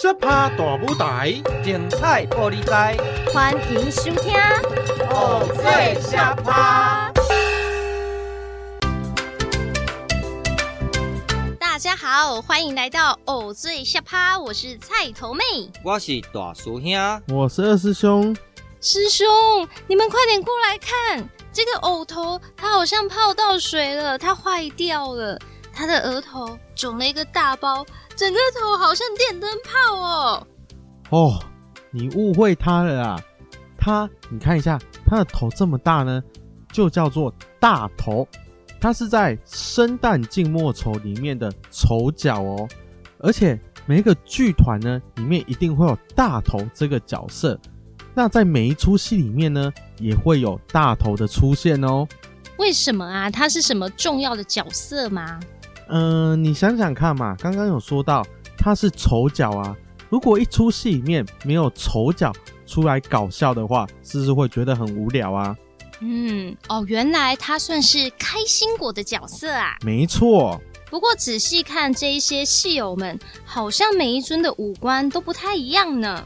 小趴大舞台，精彩玻璃台，欢迎收听《偶醉小趴》。大家好，欢迎来到《偶醉下趴》，我是菜头妹，我是大师兄，我是二师兄。师兄，你们快点过来看，这个藕头它好像泡到水了，它坏掉了，它的额头肿了一个大包。整个头好像电灯泡哦！哦，你误会他了啊！他，你看一下，他的头这么大呢，就叫做大头。他是在生旦净末丑里面的丑角哦。而且每一个剧团呢，里面一定会有大头这个角色。那在每一出戏里面呢，也会有大头的出现哦。为什么啊？他是什么重要的角色吗？嗯、呃，你想想看嘛，刚刚有说到他是丑角啊。如果一出戏里面没有丑角出来搞笑的话，是不是会觉得很无聊啊？嗯，哦，原来他算是开心果的角色啊。没错。不过仔细看这一些戏友们，好像每一尊的五官都不太一样呢。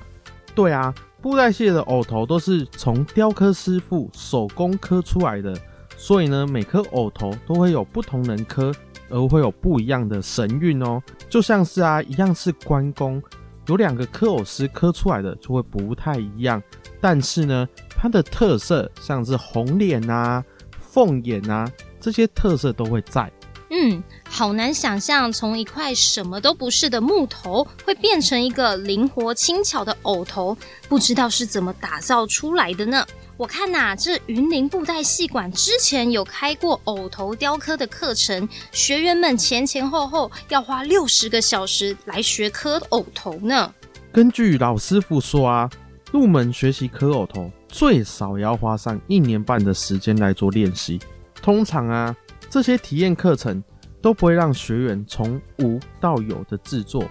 对啊，布袋戏的偶头都是从雕刻师傅手工刻出来的，所以呢，每颗偶头都会有不同人刻。而会有不一样的神韵哦，就像是啊，一样是关公，有两个刻偶师刻出来的就会不太一样。但是呢，它的特色像是红脸啊、凤眼啊这些特色都会在。嗯，好难想象从一块什么都不是的木头会变成一个灵活轻巧的偶头，不知道是怎么打造出来的呢？我看呐、啊，这云林布袋戏馆之前有开过偶头雕刻的课程，学员们前前后后要花六十个小时来学刻偶头呢。根据老师傅说啊，入门学习刻偶头最少要花上一年半的时间来做练习。通常啊，这些体验课程都不会让学员从无到有的制作，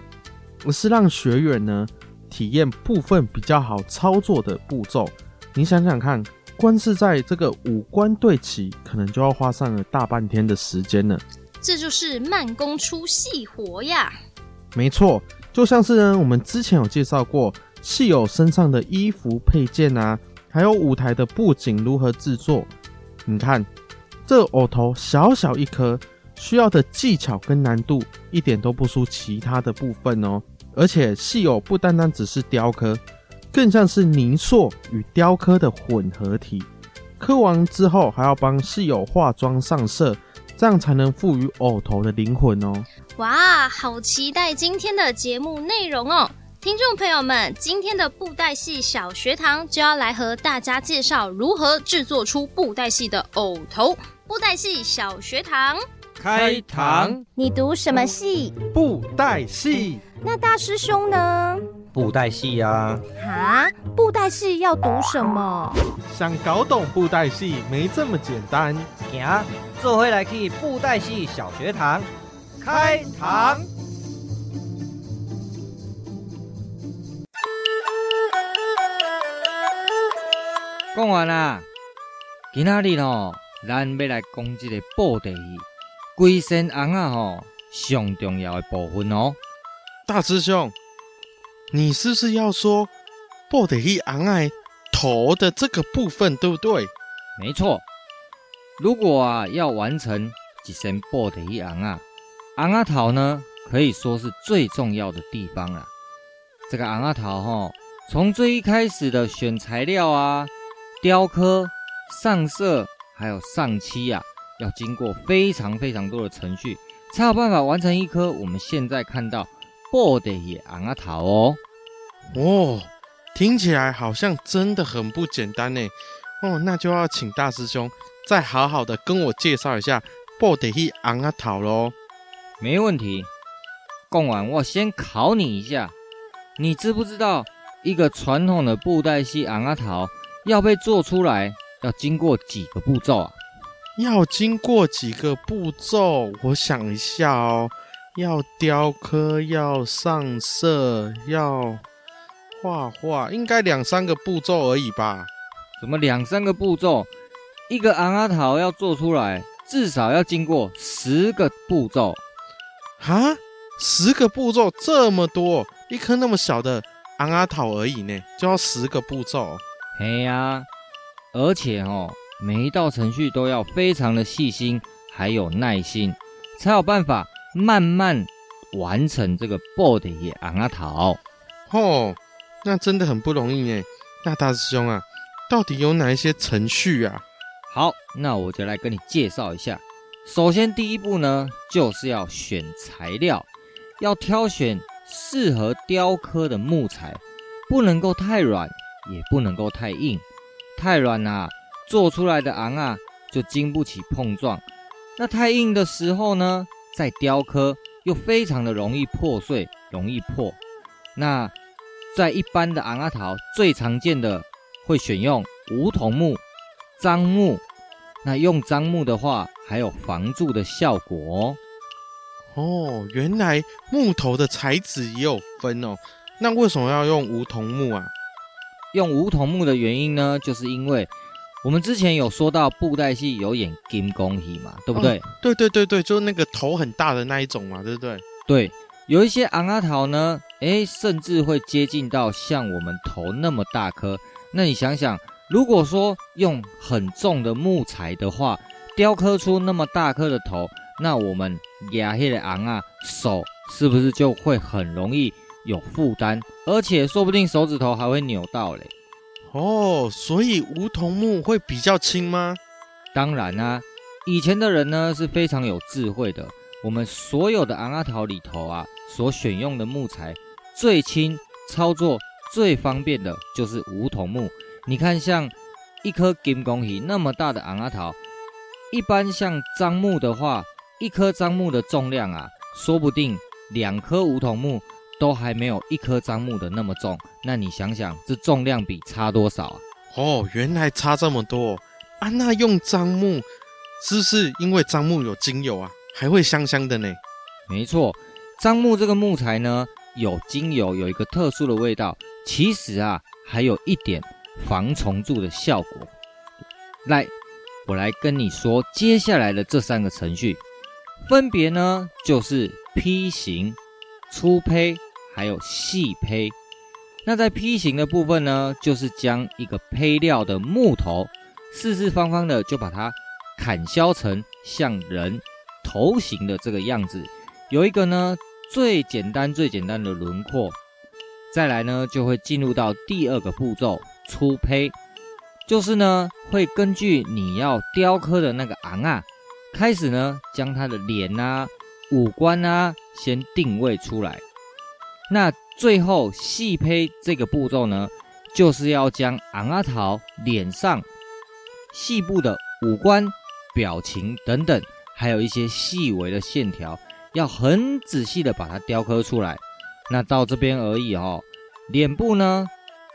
而是让学员呢体验部分比较好操作的步骤。你想想看，光是在这个五官对齐，可能就要花上了大半天的时间了。这就是慢工出细活呀。没错，就像是呢，我们之前有介绍过，戏偶身上的衣服配件啊，还有舞台的布景如何制作。你看，这偶头小小一颗，需要的技巧跟难度一点都不输其他的部分哦。而且戏偶不单单只是雕刻。更像是泥塑与雕刻的混合体，刻完之后还要帮室友化妆上色，这样才能赋予偶头的灵魂哦。哇，好期待今天的节目内容哦！听众朋友们，今天的布袋戏小学堂就要来和大家介绍如何制作出布袋戏的偶头。布袋戏小学堂开堂，你读什么戏？布袋戏。那大师兄呢？布袋戏呀！啊，布袋戏要读什么？想搞懂布袋戏没这么简单。行，做回来去布袋戏小学堂开堂。讲完啦，今仔日吼，咱要来讲一个布袋戏，龟身红啊吼，上重要的部分哦。大师兄。你是不是要说布袋戏红仔头的这个部分，对不对？没错。如果啊要完成一身布袋戏红仔，红仔头呢可以说是最重要的地方了。这个红仔头哈，从最一开始的选材料啊、雕刻、上色，还有上漆啊，要经过非常非常多的程序，才有办法完成一颗我们现在看到。布袋戏红仔头哦，哦，听起来好像真的很不简单呢。哦，那就要请大师兄再好好的跟我介绍一下布袋戏红仔头喽。没问题，讲完我先考你一下，你知不知道一个传统的布袋戏红仔头要被做出来要经过几个步骤啊？要经过几个步骤？我想一下哦。要雕刻，要上色，要画画，应该两三个步骤而已吧？怎么两三个步骤？一个昂阿桃要做出来，至少要经过十个步骤。哈，十个步骤这么多，一颗那么小的昂阿桃而已呢，就要十个步骤。嘿呀、啊，而且哦，每一道程序都要非常的细心，还有耐心，才有办法慢慢完成这个 board 的昂啊头。哦，那真的很不容易呢。那大师兄啊，到底有哪一些程序啊？好，那我就来跟你介绍一下。首先，第一步呢，就是要选材料，要挑选适合雕刻的木材，不能够太软，也不能够太硬。太软啊，做出来的昂啊就经不起碰撞；那太硬的时候呢，再雕刻又非常的容易破碎，容易破。那在一般的昂阿陶，最常见的会选用梧桐木、樟木。那用樟木的话，还有防蛀的效果哦。哦，原来木头的材质也有分哦。那为什么要用梧桐木啊？用梧桐木的原因呢，就是因为我们之前有说到布袋戏有演金公戏嘛，对不对？哦，对对对对，就是那个头很大的那一种嘛，对不对？对，有一些昂阿桃呢，诶，甚至会接近到像我们头那么大颗。那你想想。如果说用很重的木材的话，雕刻出那么大颗的头，那我们压黑的昂啊，手是不是就会很容易有负担？而且说不定手指头还会扭到嘞。哦，所以梧桐木会比较轻吗？当然啊，以前的人呢是非常有智慧的。我们所有的昂阿桃里头啊，所选用的木材最轻、操作最方便的就是梧桐木。你看，像一颗金公鱼那么大的昂阿桃，一般像樟木的话，一颗樟木的重量啊，说不定两颗梧桐木都还没有一颗樟木的那么重。那你想想，这重量比差多少啊？哦，原来差这么多啊！那用樟木是不是因为樟木有精油啊，还会香香的呢？没错，樟木这个木材呢，有精油，有一个特殊的味道。其实啊，还有一点。防虫蛀的效果。来，我来跟你说，接下来的这三个程序，分别呢就是劈型、粗胚，还有细胚。那在坯形的部分呢，就是将一个胚料的木头，四四方方的就把它砍削成像人头型的这个样子，有一个呢最简单最简单的轮廓。再来呢，就会进入到第二个步骤。粗胚就是呢，会根据你要雕刻的那个昂啊，开始呢将他的脸啊、五官啊先定位出来。那最后细胚这个步骤呢，就是要将昂阿桃脸上细部的五官、表情等等，还有一些细微的线条，要很仔细的把它雕刻出来。那到这边而已哦，脸部呢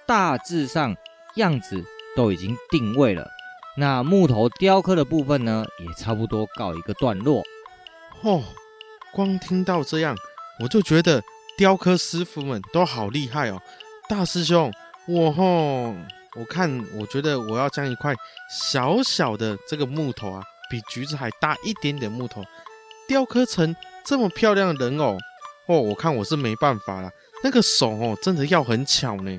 大致上。样子都已经定位了，那木头雕刻的部分呢，也差不多告一个段落。哦，光听到这样，我就觉得雕刻师傅们都好厉害哦。大师兄，我吼，我看，我觉得我要将一块小小的这个木头啊，比橘子还大一点点木头，雕刻成这么漂亮的人偶，哦，我看我是没办法了。那个手哦，真的要很巧呢。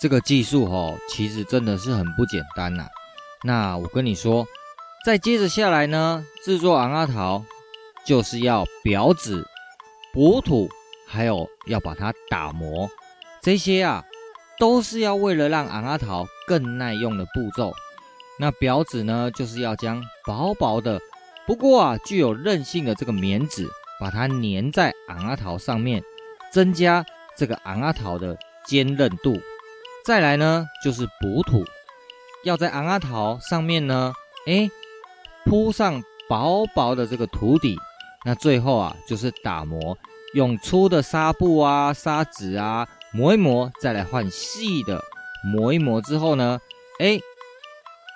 这个技术哦，其实真的是很不简单呐。那我跟你说，再接着下来呢，制作昂阿桃就是要裱纸、补土，还有要把它打磨，这些啊都是要为了让昂阿桃更耐用的步骤。那表纸呢，就是要将薄薄的，不过啊具有韧性的这个棉纸，把它粘在昂阿桃上面，增加这个昂阿桃的坚韧度。再来呢，就是补土，要在昂阿桃上面呢，哎，铺上薄薄的这个土底。那最后啊，就是打磨，用粗的纱布啊、砂纸啊磨一磨，再来换细的磨一磨之后呢，哎，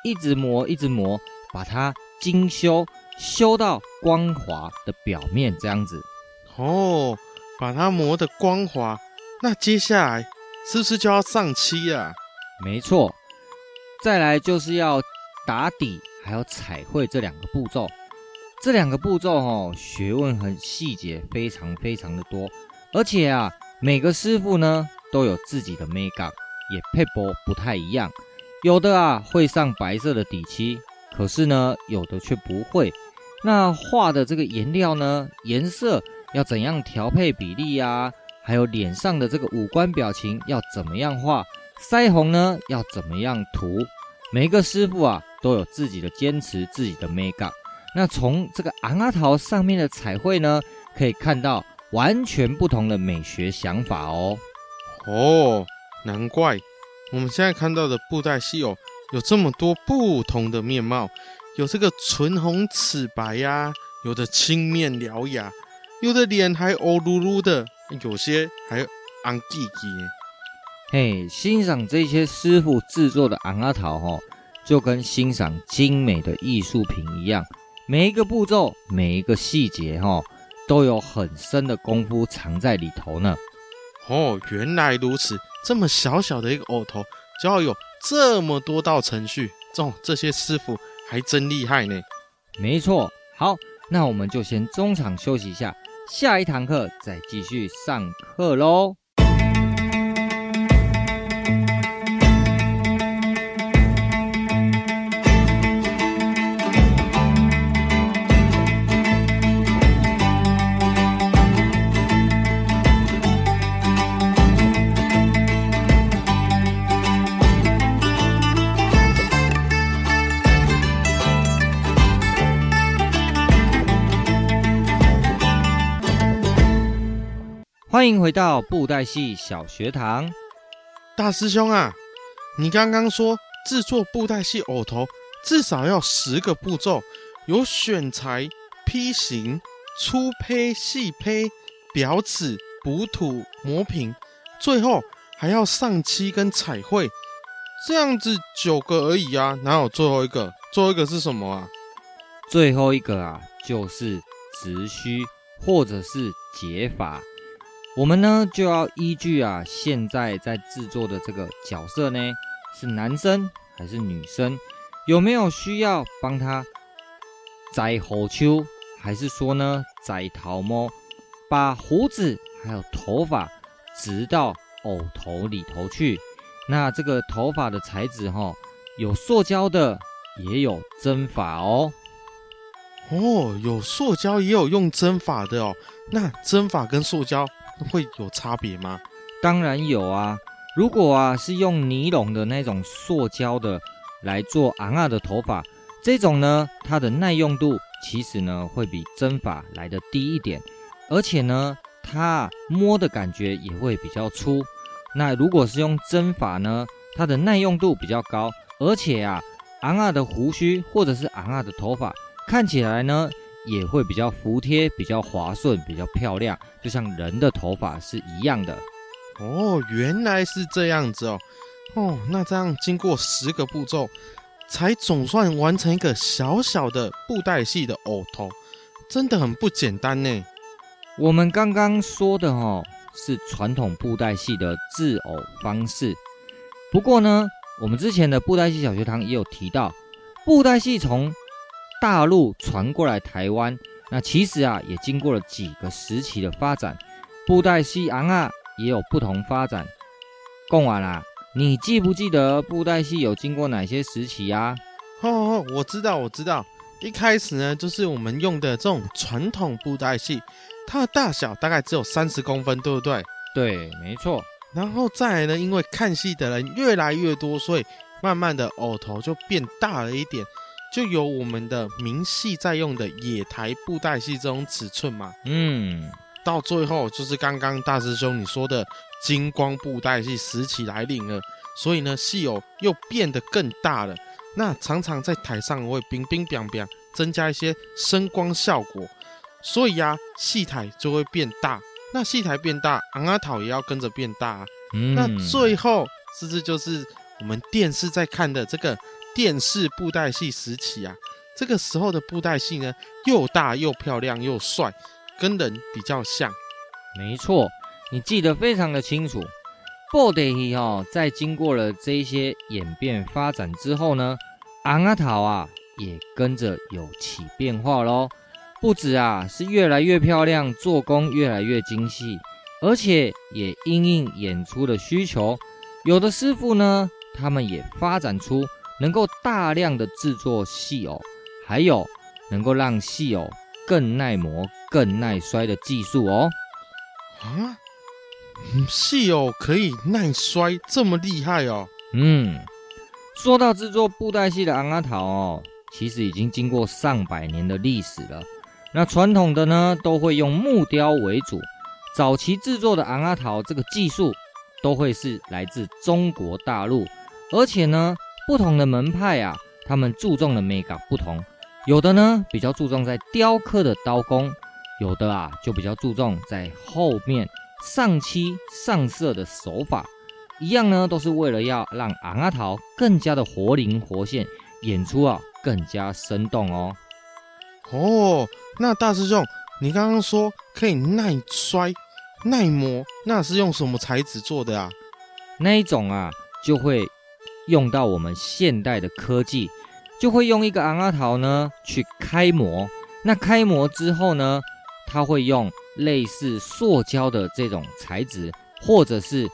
一直磨一直磨，把它精修，修到光滑的表面这样子。哦，把它磨得光滑，那接下来。是不是就要上漆啊？没错，再来就是要打底，还有彩绘这两个步骤。这两个步骤哦，学问和细节非常非常的多，而且啊，每个师傅呢都有自己的美感，也配薄不太一样。有的啊会上白色的底漆，可是呢有的却不会。那画的这个颜料呢，颜色要怎样调配比例呀、啊？还有脸上的这个五官表情要怎么样画？腮红呢要怎么样涂？每个师傅啊都有自己的坚持，自己的美感。那从这个昂阿桃上面的彩绘呢，可以看到完全不同的美学想法哦。哦，难怪我们现在看到的布袋戏哦，有这么多不同的面貌。有这个唇红齿白呀、啊，有的青面獠牙，有的脸还欧噜噜的，有些还红记记。嘿，欣赏这些师傅制作的红仔头吼，就跟欣赏精美的艺术品一样，每一个步骤、每一个细节哈，都有很深的功夫藏在里头呢。哦，原来如此，这么小小的一个藕头，就要有这么多道程序，哦，这些师傅。还真厉害呢！没错，好，那我们就先中场休息一下，下一堂课再继续上课喽。欢迎回到布袋戏小学堂，大师兄啊，你刚刚说制作布袋戏偶头至少要十个步骤，有选材、批型、粗胚、细胚、裱纸、补土、磨平，最后还要上漆跟彩绘，这样子九个而已啊，哪有最后一个？最后一个是什么啊？最后一个啊，就是直须或者是结发。我们呢就要依据啊，现在在制作的这个角色呢，是男生还是女生？有没有需要帮他摘胡须，还是说呢摘头毛？把胡子还有头发植到偶头里头去？那这个头发的材质哈、哦，有塑胶的，也有针法哦。哦，有塑胶也有用针法的哦。那针法跟塑胶？会有差别吗？当然有啊！如果啊是用尼龙的那种塑胶的来做红仔的头发，这种呢，它的耐用度其实呢会比针发来的低一点，而且呢，它摸的感觉也会比较粗。那如果是用针发呢，它的耐用度比较高，而且啊，红仔的胡须或者是红仔的头发看起来呢。也会比较服帖，比较滑顺，比较漂亮，就像人的头发是一样的。哦，原来是这样子哦。哦，那这样经过十个步骤，才总算完成一个小小的布袋戏的偶头，真的很不简单呢。我们刚刚说的哦，是传统布袋戏的制偶方式。不过呢，我们之前的布袋戏小学堂也有提到，布袋戏从大陆传过来台湾，那其实啊也经过了几个时期的发展，布袋戏昂啊也有不同发展。贡完啦，你记不记得布袋戏有经过哪些时期啊？哦哦，我知道，我知道。一开始呢，就是我们用的这种传统布袋戏，它的大小大概只有三十公分，对不对？对，没错。然后再来呢，因为看戏的人越来越多，所以慢慢的偶头就变大了一点。就有我们的明戏在用的野台布袋戏这种尺寸嘛，嗯，到最后就是刚刚大师兄你说的金光布袋戏时期来临了，所以呢戏偶又变得更大了，那常常在台上会冰冰冰冰，增加一些声光效果，所以呀、啊、戏台就会变大，那戏台变大，昂阿桃也要跟着变大，嗯，那最后是不是就是我们电视在看的这个？电视布袋戏时期啊，这个时候的布袋戏呢，又大又漂亮又帅，跟人比较像。没错，你记得非常的清楚。布袋戏哈，在经过了这些演变发展之后呢，红仔头啊也跟着有起变化喽。不止啊，是越来越漂亮，做工越来越精细，而且也因应演出的需求，有的师傅呢，他们也发展出能够大量的制作细偶，还有能够让细偶更耐磨、更耐摔的技术哦。啊，细偶可以耐摔，这么厉害哦？嗯，说到制作布袋戏的昂阿桃哦，其实已经经过上百年的历史了。那传统的呢，都会用木雕为主。早期制作的昂阿桃这个技术，都会是来自中国大陆。而且呢，不同的门派啊，他们注重的美感不同。有的呢，比较注重在雕刻的刀工；有的啊，就比较注重在后面上漆上色的手法。一样呢，都是为了要让昂阿桃更加的活灵活现，演出啊更加生动哦。哦。那大师兄，你刚刚说可以耐摔、耐磨，那是用什么材质做的啊？那一种啊，就会用到我们现代的科技，就会用一个昂阿桃呢去开模。那开模之后呢，它会用类似塑胶的这种材质，或者是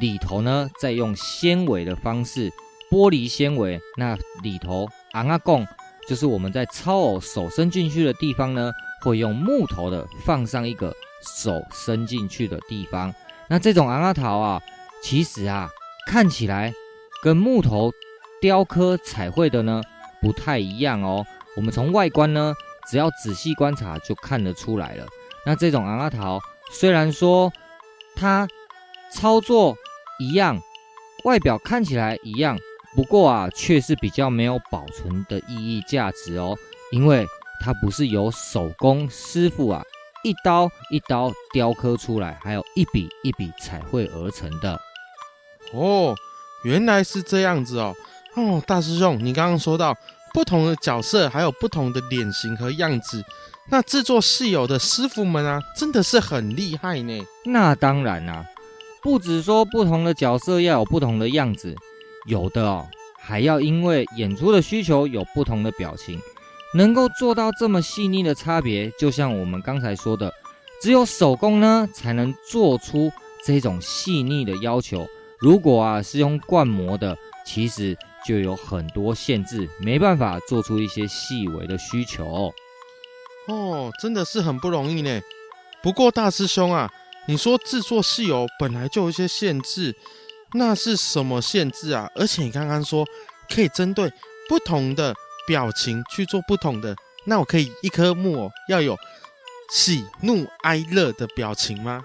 里头呢再用纤维的方式，玻璃纤维。那里头昂阿贡。就是我们在超偶手伸进去的地方呢，会用木头的放上一个手伸进去的地方。那这种昂阿桃啊，其实啊看起来跟木头雕刻彩绘的呢不太一样哦。我们从外观呢，只要仔细观察就看得出来了。那这种鳌仔头虽然说它操作一样，外表看起来一样。不过啊，却是比较没有保存的意义价值哦，因为它不是由手工师傅啊一刀一刀雕刻出来，还有一笔一笔彩绘而成的。哦，原来是这样子哦。哦，大师兄，你刚刚说到不同的角色，还有不同的脸型和样子，那制作戏偶的师傅们啊，真的是很厉害呢。那当然啦，不只说不同的角色要有不同的样子。有的哦，还要因为演出的需求有不同的表情，能够做到这么细腻的差别，就像我们刚才说的，只有手工呢才能做出这种细腻的要求。如果啊是用灌模的，其实就有很多限制，没办法做出一些细微的需求。哦，真的是很不容易呢。不过大师兄啊，你说制作戏偶本来就有一些限制。那是什么限制啊？而且你刚刚说可以针对不同的表情去做不同的，那我可以一颗木偶要有喜怒哀乐的表情吗？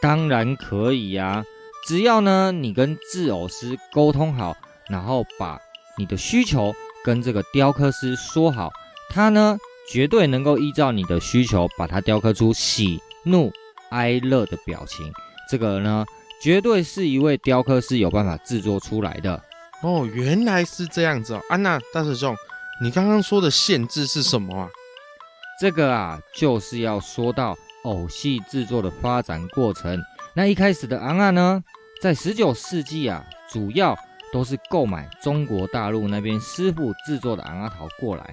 当然可以呀、啊，只要呢你跟制偶师沟通好，然后把你的需求跟这个雕刻师说好，他呢绝对能够依照你的需求把它雕刻出喜怒哀乐的表情。这个呢。绝对是一位雕刻师有办法制作出来的哦，原来是这样子哦。安娜大师兄，你刚刚说的限制是什么啊？这个啊，就是要说到偶戏制作的发展过程。那一开始的鳌仔呢，在十九世纪啊，主要都是购买中国大陆那边师傅制作的昂阿桃过来。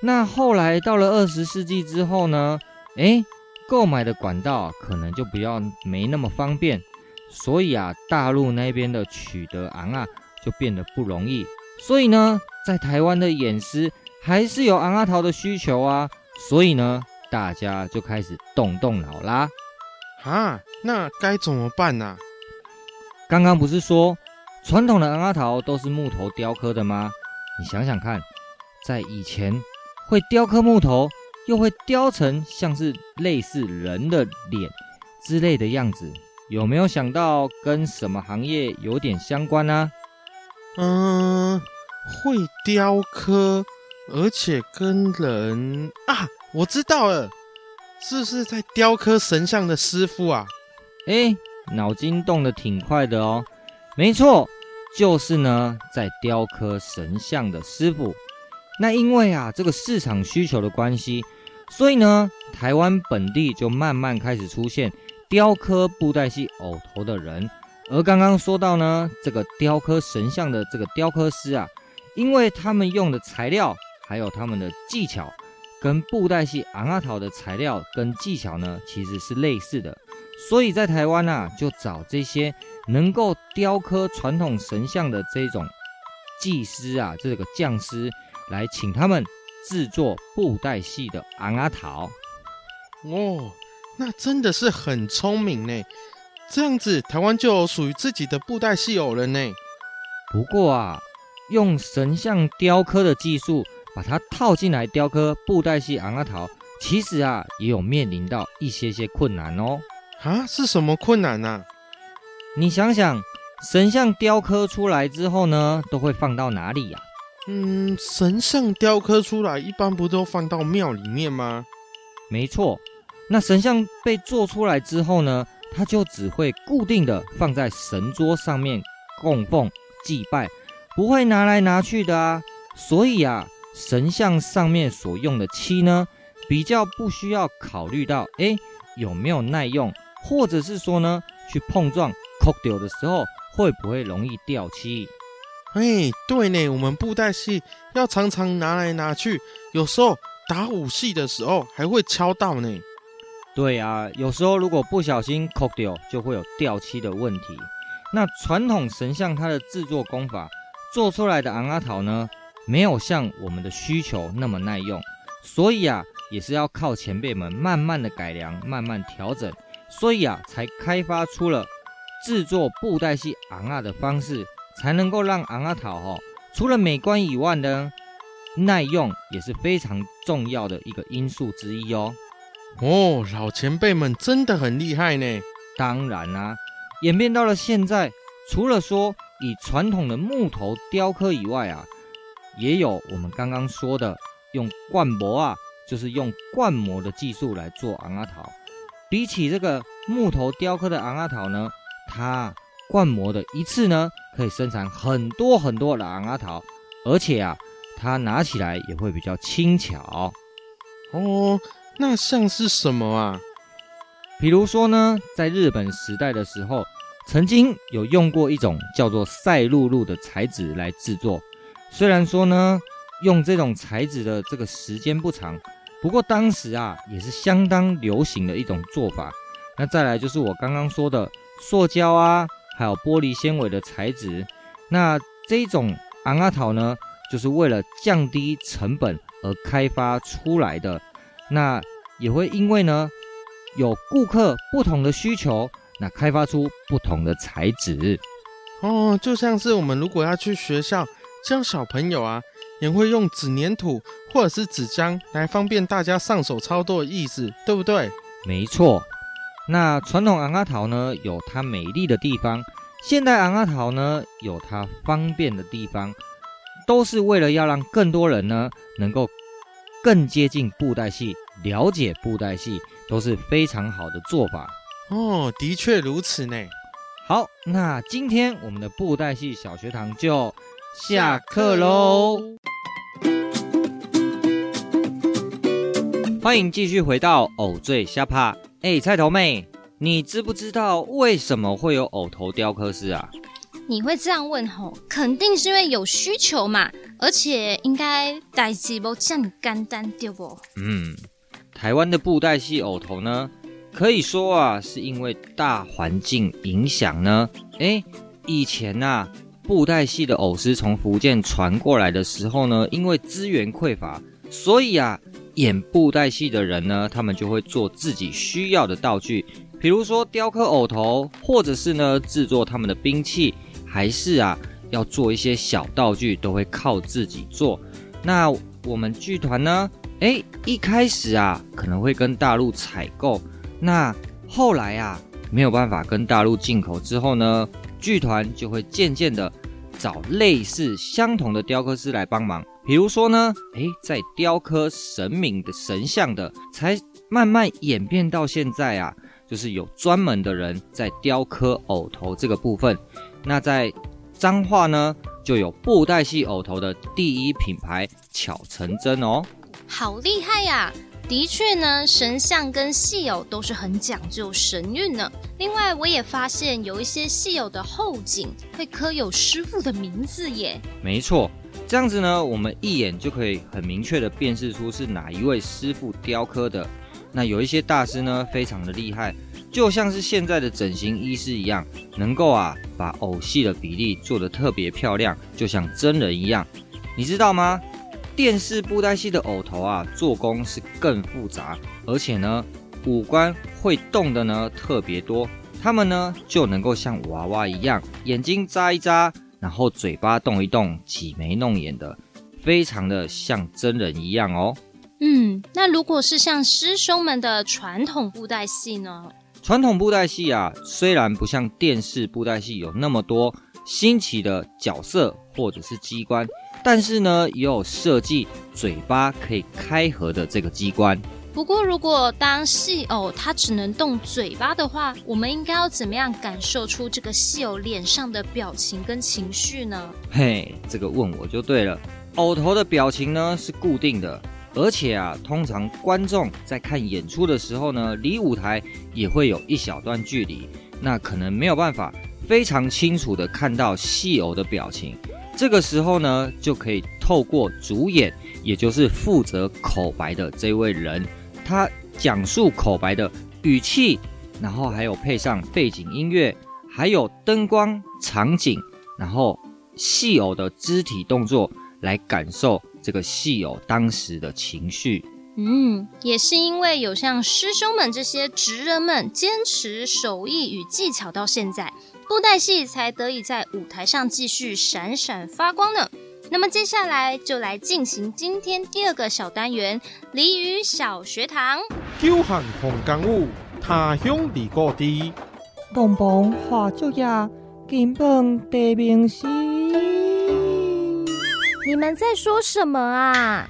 那后来到了二十世纪之后呢，诶，购买的管道可能就比较没那么方便。所以啊，大陆那边的取得昂啊就变得不容易。所以呢，在台湾的演师还是有昂阿桃的需求啊。所以呢，大家就开始动动脑啦。啊，那该怎么办呢？刚刚不是说传统的鳌仔头都是木头雕刻的吗？你想想看，在以前会雕刻木头，又会雕成像是类似人的脸之类的样子。有没有想到跟什么行业有点相关呢？嗯，会雕刻，而且跟人啊，我知道了，是不是在雕刻神像的师傅啊？哎，脑筋动得挺快的哦。没错，就是呢，在雕刻神像的师傅。那因为啊，这个市场需求的关系，所以呢，台湾本地就慢慢开始出现。雕刻布袋戏偶头的人，而刚刚说到呢，这个雕刻神像的这个雕刻师啊，因为他们用的材料还有他们的技巧，跟布袋戏鳌仔头的材料跟技巧呢，其实是类似的，所以在台湾啊，就找这些能够雕刻传统神像的这种技师啊，这个匠师来请他们制作布袋戏的昂阿桃。哦，那真的是很聪明呢。这样子，台湾就有属于自己的布袋戏偶了呢。不过啊，用神像雕刻的技术把它套进来雕刻布袋戏昂阿桃，其实啊，也有面临到一些些困难哦。啊，是什么困难啊？你想想，神像雕刻出来之后呢，都会放到哪里呀？嗯，神像雕刻出来一般不都放到庙里面吗？没错，那神像被做出来之后呢，它就只会固定的放在神桌上面供奉祭拜，不会拿来拿去的啊。所以啊，神像上面所用的漆呢，比较不需要考虑到，哎，有没有耐用。或者是说呢，去碰撞、抠掉的时候，会不会容易掉漆？哎，对呢，我们布袋戏要常常拿来拿去，有时候打武戏的时候还会敲到呢。对啊，有时候如果不小心抠掉，就会有掉漆的问题。那传统神像它的制作工法做出来的昂阿桃呢，没有像我们的需求那么耐用，所以啊，也是要靠前辈们慢慢的改良，慢慢调整。所以啊，才开发出了制作布袋戏尪仔的方式，才能够让尪仔头哦，除了美观以外呢，耐用也是非常重要的一个因素之一哦。哦，老前辈们真的很厉害呢。当然啦、啊，演变到了现在，除了说以传统的木头雕刻以外啊，也有我们刚刚说的用灌模啊，就是用灌模的技术来做尪仔头。比起这个木头雕刻的昂阿桃呢，它灌模的一次呢，可以生产很多很多的昂阿桃，而且啊，它拿起来也会比较轻巧。哦，那像是什么啊？比如说呢，在日本时代的时候，曾经有用过一种叫做赛璐璐的材质来制作，虽然说呢，用这种材质的这个时间不长。不过当时啊，也是相当流行的一种做法。那再来就是我刚刚说的塑胶啊，还有玻璃纤维的材质。那这种尪仔头呢，就是为了降低成本而开发出来的。那也会因为呢，有顾客不同的需求，那开发出不同的材质。哦，就像是我们如果要去学校教小朋友啊。也会用纸粘土或者是纸浆来方便大家上手操作的意思，对不对？没错。那传统昂阿桃呢，有它美丽的地方；现代昂阿桃呢，有它方便的地方，都是为了要让更多人呢能够更接近布袋戏，了解布袋戏，都是非常好的做法。哦，的确如此呢。好，那今天我们的布袋戏小学堂就下课喽。欢迎继续回到偶醉瞎趴。哎，菜头妹，你知不知道为什么会有偶头雕刻师啊？你会这样问吼，肯定是因为有需求嘛，而且应该代志不这么简单对不？嗯，台湾的布袋戏偶头呢，可以说啊，是因为大环境影响呢。哎，以前呐、啊，布袋戏的偶师从福建传过来的时候呢，因为资源匮乏，所以啊。演布袋戏的人呢，他们就会做自己需要的道具，比如说雕刻偶头，或者是呢制作他们的兵器，还是啊要做一些小道具，都会靠自己做。那我们剧团呢，诶，一开始啊可能会跟大陆采购，那后来啊没有办法跟大陆进口之后呢，剧团就会渐渐的找类似相同的雕刻师来帮忙。比如说呢，诶，在雕刻神明的神像的，才慢慢演变到现在啊，就是有专门的人在雕刻偶头这个部分。那在彰化呢，就有布袋戏偶头的第一品牌巧成真哦，好厉害呀！的确呢，神像跟戏偶都是很讲究神韵呢。另外，我也发现有一些戏偶的后颈会刻有师傅的名字耶。没错。这样子呢，我们一眼就可以很明确的辨识出是哪一位师傅雕刻的。那有一些大师呢，非常的厉害，就像是现在的整形医师一样，能够啊把偶戏的比例做得特别漂亮，就像真人一样。你知道吗？电视布袋戏的偶头啊，做工是更复杂，而且呢，五官会动的呢特别多。他们呢就能够像娃娃一样，眼睛眨一眨，然后嘴巴动一动，挤眉弄眼的，非常的像真人一样哦。嗯，那如果是像师兄们的传统布袋戏呢？传统布袋戏啊，虽然不像电视布袋戏有那么多新奇的角色或者是机关，但是呢，也有设计嘴巴可以开合的这个机关。不过，如果当戏偶它只能动嘴巴的话，我们应该要怎么样感受出这个戏偶脸上的表情跟情绪呢？嘿，这个问我就对了。偶头的表情呢是固定的，而且啊，通常观众在看演出的时候呢，离舞台也会有一小段距离，那可能没有办法非常清楚的看到戏偶的表情。这个时候呢，就可以透过主演，也就是负责口白的这位人。他讲述口白的语气，然后还有配上背景音乐，还有灯光场景，然后戏偶的肢体动作，来感受这个戏偶当时的情绪。嗯，也是因为有像师兄们这些职人们坚持手艺与技巧，到现在布袋戏才得以在舞台上继续闪闪发光呢。那么接下来就来进行今天第二个小单元——俚语小学堂。久旱逢甘雨，他乡离故知。东风化作叶，金榜题名时。你们在说什么啊？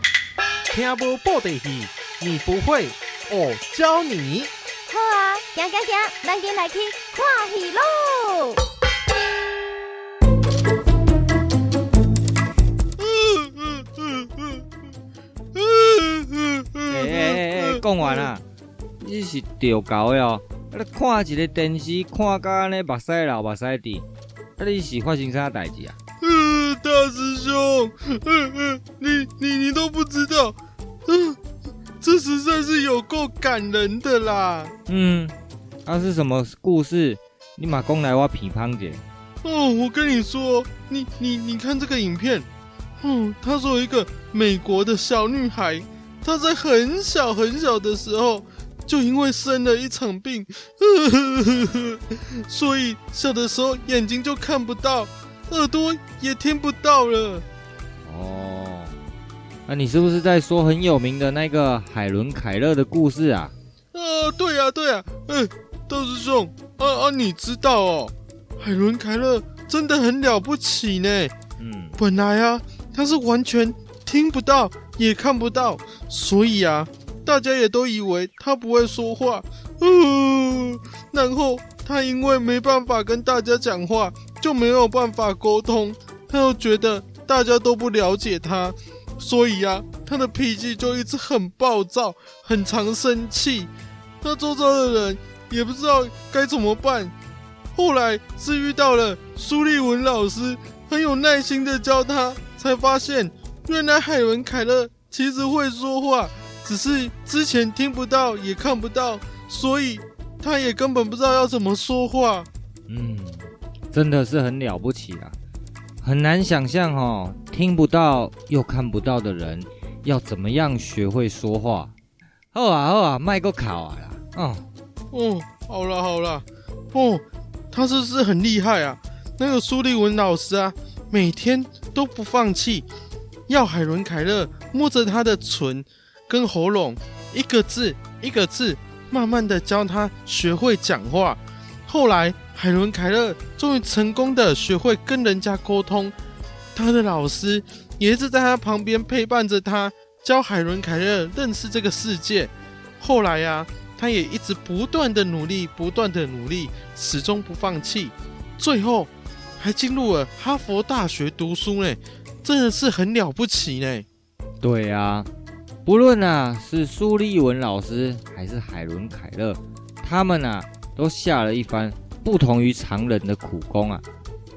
听无布袋戏，你不会，我教你。好啊，行行行，咱今来去看戏喽。讲完啦，你是钓狗的哦。你看一个电视，看到安尼目屎流目屎滴。啊，你是发生啥代志啊？大师兄，嗯嗯，你你你都不知道，嗯，这实在是有够感人的啦。嗯，那、啊、是什么故事？你马公来挖皮胖姐。哦，我跟你说，你你你看这个影片，嗯，他说有一个美国的小女孩。她在很小很小的时候，就因为生了一场病，呵呵呵呵，所以小的时候眼睛就看不到，耳朵也听不到了。哦，那你是不是在说很有名的那个海伦凯勒的故事啊？啊，对呀、啊、对呀、啊，嗯，大师兄，啊啊，你知道哦，海伦凯勒真的很了不起呢。嗯，本来啊，他是完全听不到。也看不到，所以啊，大家也都以为他不会说话。嗯，然后他因为没办法跟大家讲话，就没有办法沟通。他又觉得大家都不了解他，所以啊，他的脾气就一直很暴躁，很常生气。他周遭的人也不知道该怎么办。后来是遇到了苏立文老师，很有耐心的教他，才发现。原来海伦凯勒其实会说话，只是之前听不到也看不到，所以他也根本不知道要怎么说话。嗯，真的是很了不起啊，很难想象哦，听不到又看不到的人要怎么样学会说话。好啊好啊，麦个考啊啦。哦哦，好了好了，哦，他是不是很厉害啊？那个苏立文老师啊，每天都不放弃。要海伦凯勒摸着他的唇跟喉咙，一个字一个字，慢慢的教他学会讲话。后来，海伦凯勒终于成功的学会跟人家沟通。他的老师也是在他旁边陪伴着他，教海伦凯勒认识这个世界。后来呀、他也一直不断的努力，不断的努力，始终不放弃。最后，还进入了哈佛大学读书呢。真的是很了不起呢。对、啊，不论啊是苏立文老师还是海伦凯勒，他们啊都下了一番不同于常人的苦功啊，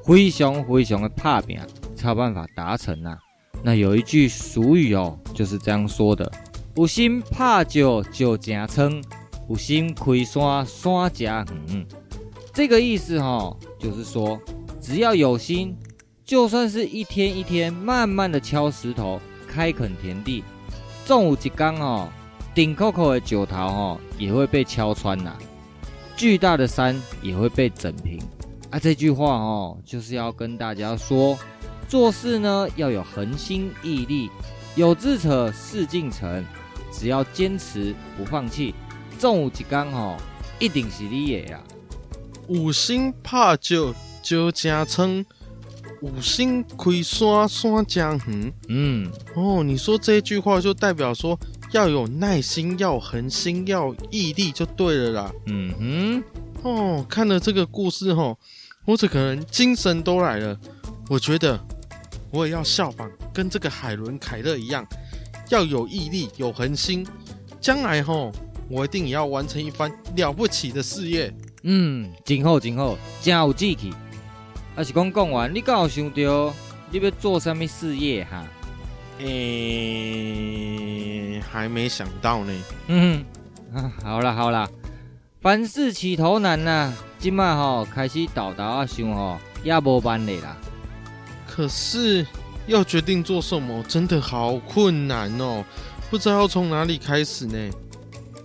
灰熊灰熊的打拼，才有办法达成啊。那有一句俗语哦，就是这样说的：五心拍石就成仓，有心开山山加远。这个意思哈，就是说，只要有心，就算是一天一天慢慢的敲石头、开垦田地，中午一天哦，顶扣扣的九头哦，也会被敲穿呐，巨大的山也会被整平。啊，这句话哦，就是要跟大家说，做事呢要有恒心毅力，有志者事竟成。只要坚持不放弃，总有一天哦，一定是你的呀。有心拍石石成仓，有心开山山加远。嗯，哦，你说这句话就代表说要有耐心，要恒心，要毅力就对了啦。嗯哼，哦，看了这个故事哦，我这可能精神都来了。我觉得我也要效仿，跟这个海伦凯勒一样，要有毅力，有恒心，将来吼，我一定也要完成一番了不起的事业。嗯，真好真好，真有志气。还是讲讲完，你刚有想到你要做什么事业哈？诶、欸，还没想到呢。嗯，啊，好啦好啦，凡事起头难呐、啊，今麦吼开始倒倒啊想吼，也无办嘞啦。可是要决定做什么，真的好困难哦，不知道要从哪里开始呢？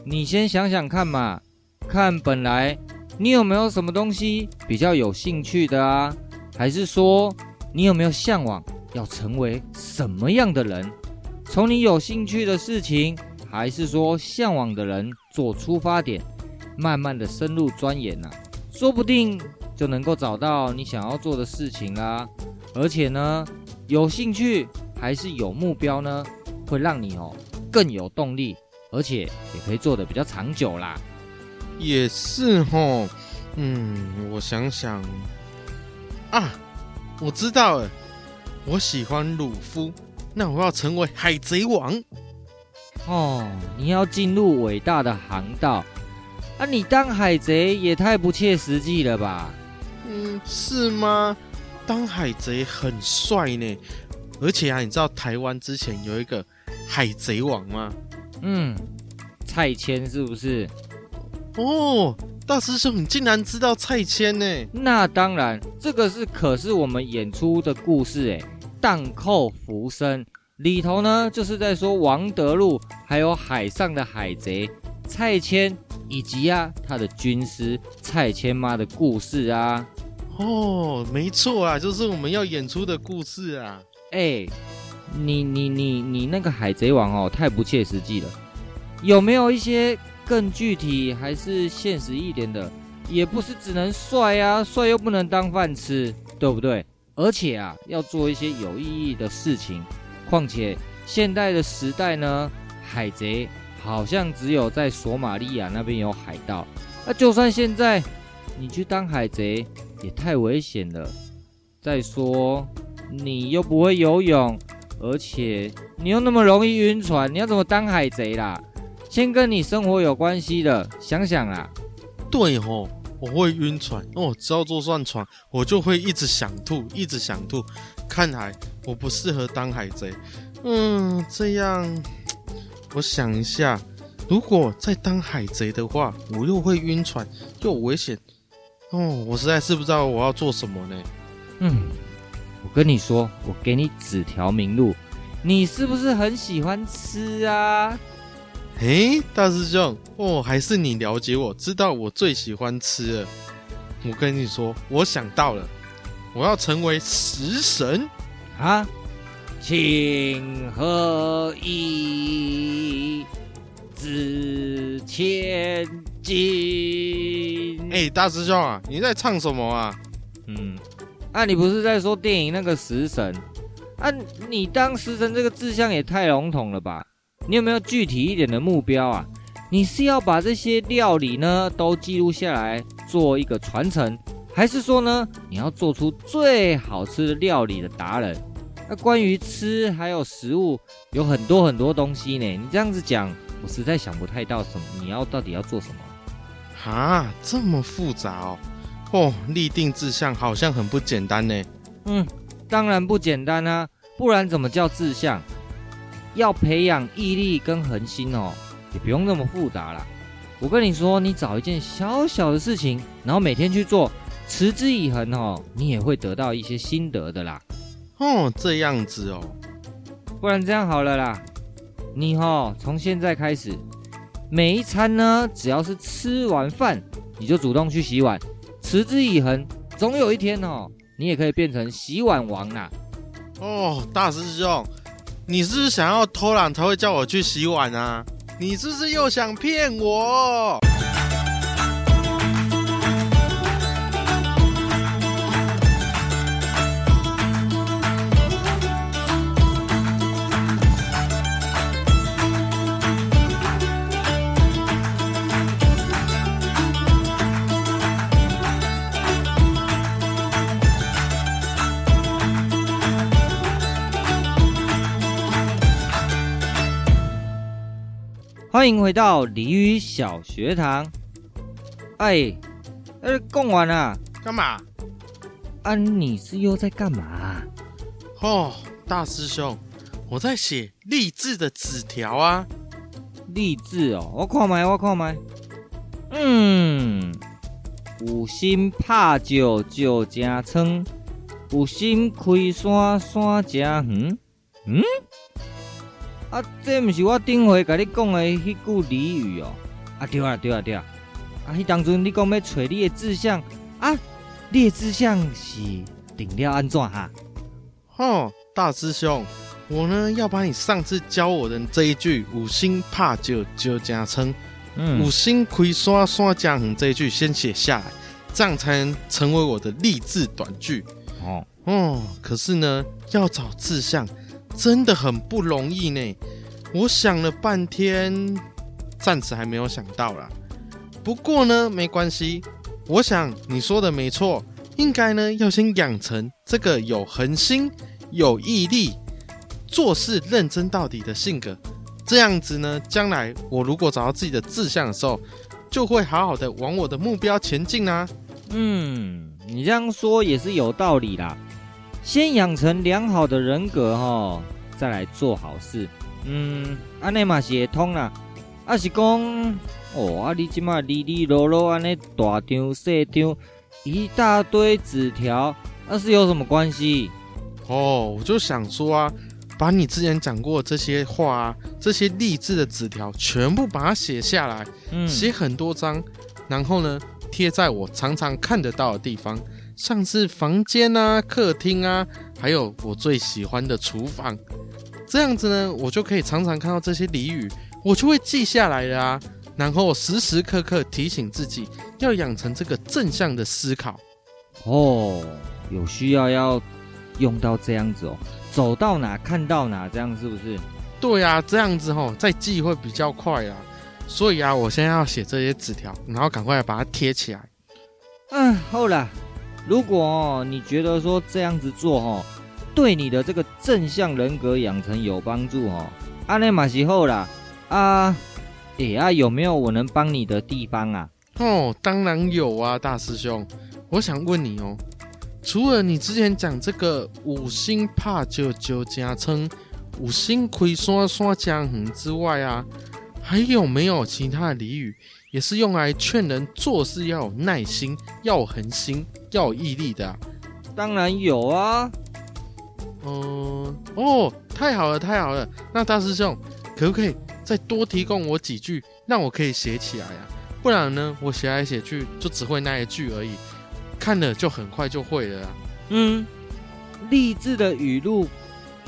你先想想看嘛，看本来。你有没有什么东西比较有兴趣的啊？还是说你有没有向往要成为什么样的人？从你有兴趣的事情，还是说向往的人做出发点，慢慢的深入钻研呐，说不定就能够找到你想要做的事情啦。而且呢，有兴趣还是有目标呢，会让你哦更有动力，而且也可以做的比较长久啦。也是哦，嗯，我想想啊，我知道了，我喜欢鲁夫，那我要成为海贼王。哦，你要进入伟大的航道，啊，你当海贼也太不切实际了吧？嗯，是吗？当海贼很帅呢，而且啊，你知道台湾之前有一个海贼王吗？嗯，蔡牵是不是？哦，大师兄，你竟然知道蔡牵呢？那当然，这个是可是我们演出的故事哎，《荡寇浮生》里头呢，就是在说王德禄还有海上的海贼蔡牵，以及啊他的军师蔡牵妈的故事啊。哦，没错啊，就是我们要演出的故事啊。哎，你你你你那个海贼王哦，太不切实际了，有没有一些？更具体还是现实一点的，也不是只能帅啊，帅又不能当饭吃，对不对？而且啊，要做一些有意义的事情。况且现代的时代呢，海贼好像只有在索马利亚那边有海盗。那就算现在你去当海贼，也太危险了。再说你又不会游泳，而且你又那么容易晕船，你要怎么当海贼啦？先跟你生活有关系的，想想啊。对哦，我会晕船哦，只要坐上船，我就会一直想吐，一直想吐。看来我不适合当海贼。嗯，这样，我想一下，如果再当海贼的话，我又会晕船，又危险。哦，我实在是不知道我要做什么呢。嗯，我跟你说，我给你指条明路。你是不是很喜欢吃啊？诶，大师兄哦，还是你了解我，知道我最喜欢吃了。我跟你说，我想到了，我要成为食神啊！请何以值千金？哎，大师兄啊，你在唱什么啊？啊，你不是在说电影那个食神？啊，你当食神这个志向也太笼统了吧？你有没有具体一点的目标啊？你是要把这些料理呢都记录下来做一个传承，还是说呢你要做出最好吃的料理的达人？那关于吃还有食物有很多很多东西呢，你这样子讲，我实在想不太到什么。你要到底要做什么？啊，这么复杂！哦，立定志向好像很不简单呢。嗯，当然不简单啊，不然怎么叫志向？要培养毅力跟恒心哦，也不用那么复杂啦。我跟你说，你找一件小小的事情，然后每天去做，持之以恒哦，你也会得到一些心得的啦。哦，这样子哦。不然这样好了啦，你哦从现在开始，每一餐呢，只要是吃完饭，你就主动去洗碗，持之以恒，总有一天哦，你也可以变成洗碗王啦。哦，大师兄，你是不是想要偷懒才会叫我去洗碗啊？你是不是又想骗我？欢迎回到鲤鱼小学堂。哎，呃，讲完了，干嘛？啊，你是又在干嘛？哦，大师兄，我在写励志的纸条啊。励志哦，我看麦，我看麦。嗯，有心拍石石成仓，有心开山山成园。嗯？啊，这不是我顶回跟你讲的迄句俚语哦。啊，对啊，对啊，对啊。啊，迄当阵你讲要找你的志向啊，你的志向是定了安怎哈？哦，大师兄，我呢要把你上次教我的这一句“五星拍石石成仓，嗯，五星开山山加横”这一句先写下来，这样才能成为我的励志短句。哦哦，可是呢，要找志向。真的很不容易呢，我想了半天，暂时还没有想到啦。不过呢，没关系，我想你说的没错，应该呢要先养成这个有恒心、有毅力、做事认真到底的性格。这样子呢，将来我如果找到自己的志向的时候，就会好好的往我的目标前进啊。嗯，你这样说也是有道理啦。先养成良好的人格哈，再来做好事。嗯，安尼嘛是会通啦。啊是讲哦，啊你即马哩哩啰啰安尼大张细张一大堆纸条，那、啊、是有什么关系？哦，我就想说啊，把你之前讲过的这些话啊，这些励志的纸条全部把它写下来，写、嗯、很多张，然后呢贴在我常常看得到的地方。像是房间啊、客厅啊，还有我最喜欢的厨房，这样子呢，我就可以常常看到这些俚语，我就会记下来了啊。然后时时刻刻提醒自己，要养成这个正向的思考。哦，有需要要用到这样子哦，走到哪看到哪，这样是不是？对啊，这样子哦，再记会比较快啊。所以啊，我现在要写这些纸条，然后赶快把它贴起来。嗯，好了。如果，你觉得说这样子做哦，对你的这个正向人格养成有帮助哦，阿内马西后啦啊，哎啊，有没有我能帮你的地方啊？哦，当然有啊，大师兄，我想问你哦，除了你之前讲这个五星拍石石成仓，五星开山山成园之外啊，还有没有其他的俚语？也是用来劝人做事要有耐心，要有恒心，要有毅力的啊。当然有啊。嗯，哦，太好了，太好了。那大师兄，可不可以再多提供我几句，让我可以写起来呀？不然呢，我写来写去就只会那一句而已，看了就很快就会了啊。嗯，励志的语录，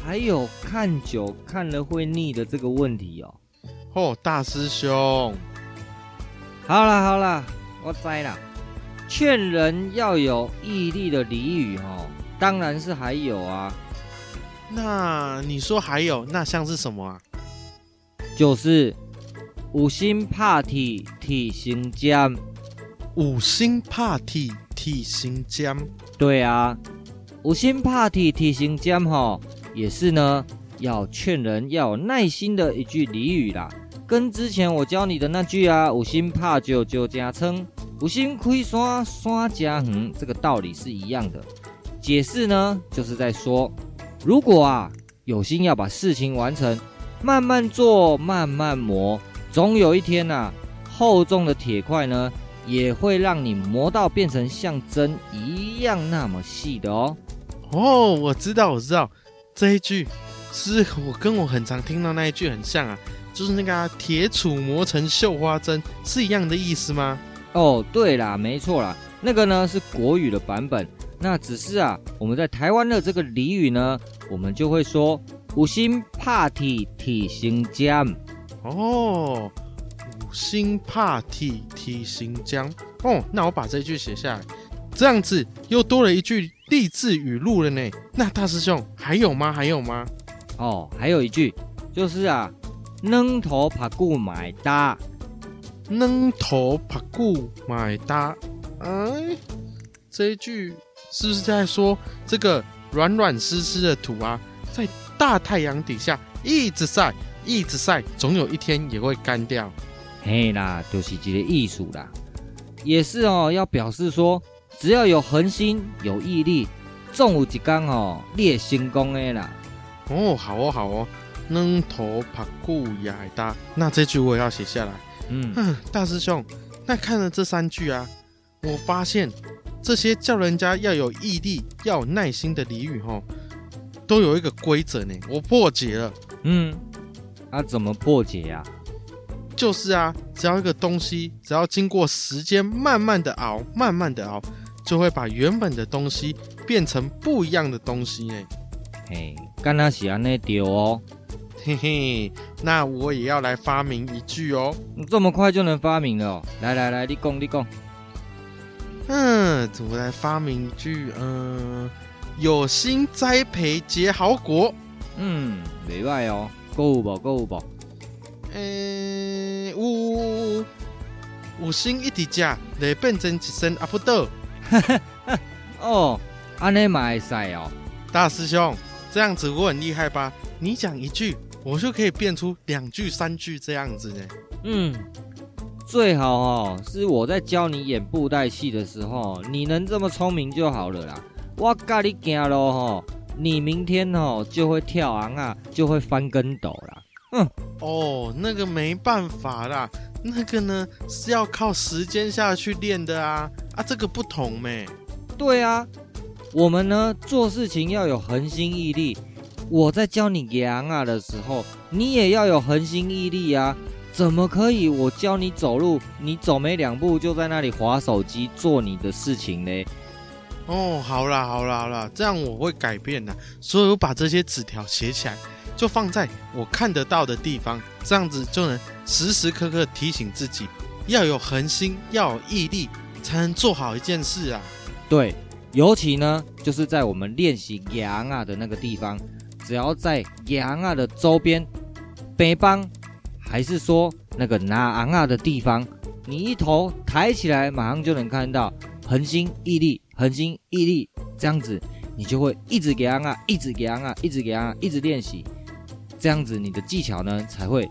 还有看久看了会腻的这个问题哦。哦，大师兄。好了好了，我知了。劝人要有毅力的俚语哦，当然是还有啊。那你说还有，那像是什么啊？就是五星怕体体型尖。五星怕体体型尖。对啊，五星怕体体型尖哈，也是呢，要劝人要有耐心的一句俚语啦。跟之前我教你的那句啊，五心拍石石成仓，有心开山山成园，这个道理是一样的。解释呢，就是在说，如果啊有心要把事情完成，慢慢做，慢慢磨，总有一天呐、啊，厚重的铁块呢，也会让你磨到变成像针一样那么细的哦。哦，我知道，我知道，这一句是我跟我很常听到那一句很像啊，就是那个啊，铁杵磨成绣花针，是一样的意思吗？哦，对啦，没错啦，那个呢是国语的版本。那只是啊，我们在台湾的这个俚语呢，我们就会说“五星怕体体型僵”。哦，五星怕体体型僵。哦，那我把这句写下来，这样子又多了一句励志语录了呢。那大师兄还有吗？还有吗？哦，还有一句，就是啊，“软土拍骨卖大”，“软土拍骨卖大”。哎，这一句。是不是在说这个软软湿湿的土啊，在大太阳底下一直晒，一直晒，总有一天也会干掉？嘿啦，就是这个艺术啦，也是哦，要表示说，只要有恒心、有毅力，总有一天哦，你也成功的啦。哦，好哦，好哦，软土拍骨卖大，那这句我也要写下来。嗯，大师兄，那看了这三句啊，我发现。这些叫人家要有毅力、要有耐心的俚语，吼，都有一个规则呢。我破解了，嗯，啊，怎么破解呀？就是啊，只要一个东西，只要经过时间慢慢的熬，慢慢的熬，就会把原本的东西变成不一样的东西呢。嘿，干那是安内丢哦，嘿嘿，那我也要来发明一句哦。这么快就能发明了哦？来来来，你讲你讲。嗯，怎么来发明一句？嗯，有心栽培结好果。嗯，没坏哦，够吧够吧？嗯，有有心一直吃，来变成一身阿不豆。哦，安尼嘛会使哦。大师兄，这样子我很厉害吧？你讲一句，我就可以变出两句、三句这样子呢。嗯。最好哦，是我在教你演布袋戏的时候，你能这么聪明就好了啦。我教你讲喽哈，你明天哦就会跳昂啊，就会翻跟斗啦。嗯，哦，那个没办法啦，那个呢是要靠时间下去练的啊啊，这个不同咩？对啊，我们呢做事情要有恒心毅力。我在教你羊啊的时候，你也要有恒心毅力啊。怎么可以？我教你走路，你走没两步就在那里划手机做你的事情呢？哦，好啦好啦好啦，这样我会改变的。所以我把这些纸条写起来，就放在我看得到的地方，这样子就能时时刻刻提醒自己，要有恒心，要有毅力，才能做好一件事啊。对，尤其呢，就是在我们练习扬啊的那个地方，只要在扬啊的周边，北方。还是说那个拿昂啊的地方，你一头抬起来，马上就能看到恒星毅力，恒星毅力，这样子你就会一直给昂啊，一直给昂啊，一直给昂啊，一直练习，这样子你的技巧呢才会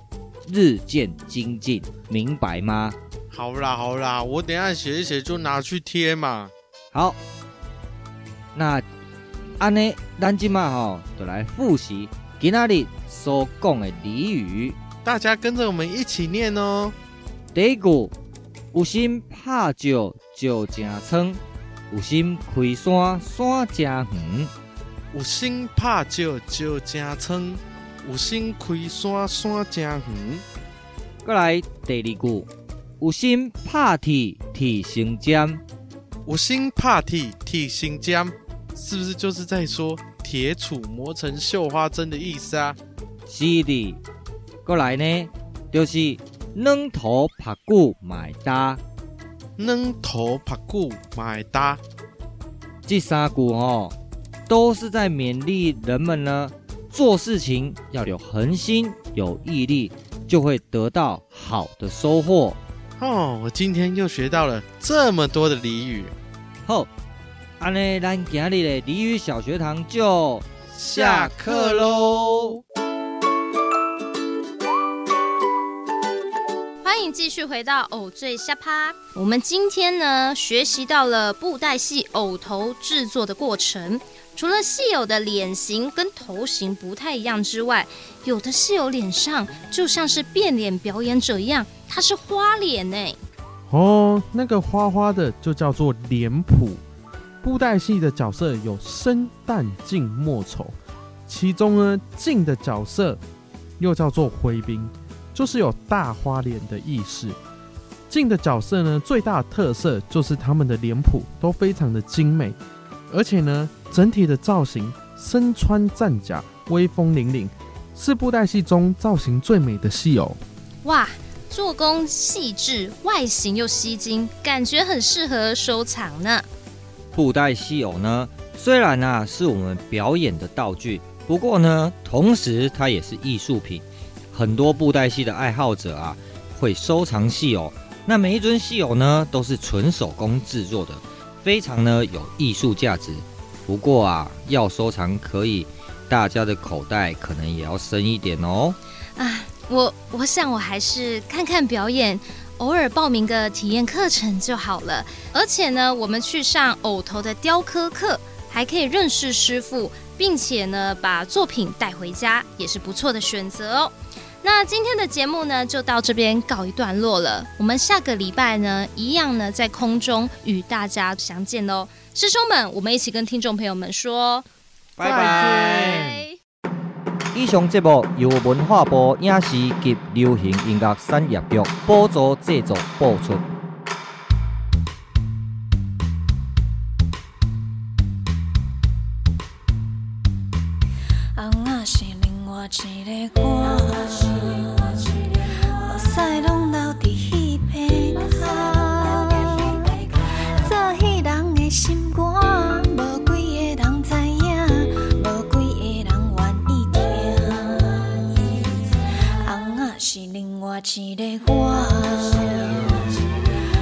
日渐精进，明白吗？好啦好啦，我等一下写一写就拿去贴嘛。好，那安尼，咱今嘛吼，就来复习今仔日所讲的俚语。大家跟着我们一起念哦。第一句，有心拍石，石成仓；有心开山，山成园。有心拍石，石成仓；有心开山，山成园。过来第二句，有心拍铁，铁成针；有心拍铁，铁成针，是不是就是在说铁杵磨成绣花针的意思啊？是的。过来呢，就是软头拍骨买搭，软头拍骨买搭。这三句哦，都是在勉励人们呢，做事情要有恒心、有毅力，就会得到好的收获。哦，我今天又学到了这么多的俚语。好，安尼咱今日的俚语小学堂就下课喽。欢迎继续回到偶醉下趴。我们今天呢，学习到了布袋戏偶头制作的过程。除了戏友的脸型跟头型不太一样之外，有的戏友脸上就像是变脸表演者一样，它是花脸呢。哦，那个花花的就叫做脸谱。布袋戏的角色有生旦净末丑，其中呢净的角色又叫做徽宾，就是有大花脸的意思。净的角色呢最大的特色就是他们的脸谱都非常的精美，而且呢整体的造型身穿战甲，威风凛凛，是布袋戏中造型最美的戏偶。哇，做工细致，外形又吸睛，感觉很适合收藏呢。布袋戏偶呢，虽然啊是我们表演的道具，不过呢，同时它也是艺术品。很多布袋戏的爱好者啊，会收藏戏偶。那每一尊戏偶呢，都是纯手工制作的，非常呢有艺术价值。不过啊，要收藏可以，大家的口袋可能也要深一点哦。啊，我我想我还是看看表演。偶尔报名个体验课程就好了，而且呢，我们去上偶头的雕刻课，还可以认识师傅，并且呢，把作品带回家，也是不错的选择哦。那今天的节目呢，就到这边告一段落了。我们下个礼拜呢，一样呢，在空中与大家相见哦。师兄们，我们一起跟听众朋友们说，拜拜。以上节目由文化部影视及流行音乐产业局补助制作播出。一个我，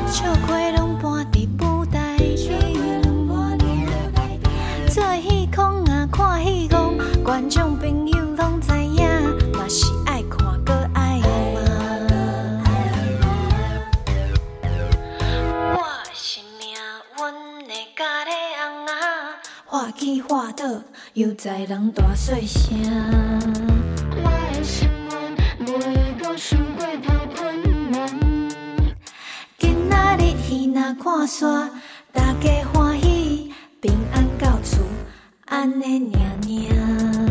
笑亏拢搬伫布袋戏，做戏空啊，看戏空，观众朋友拢知影，嘛是爱看搁爱骂。我是命运的家己翁仔，画起画倒，又在人大细声。天若看煞，大家欢喜，平安到厝，安尼念念。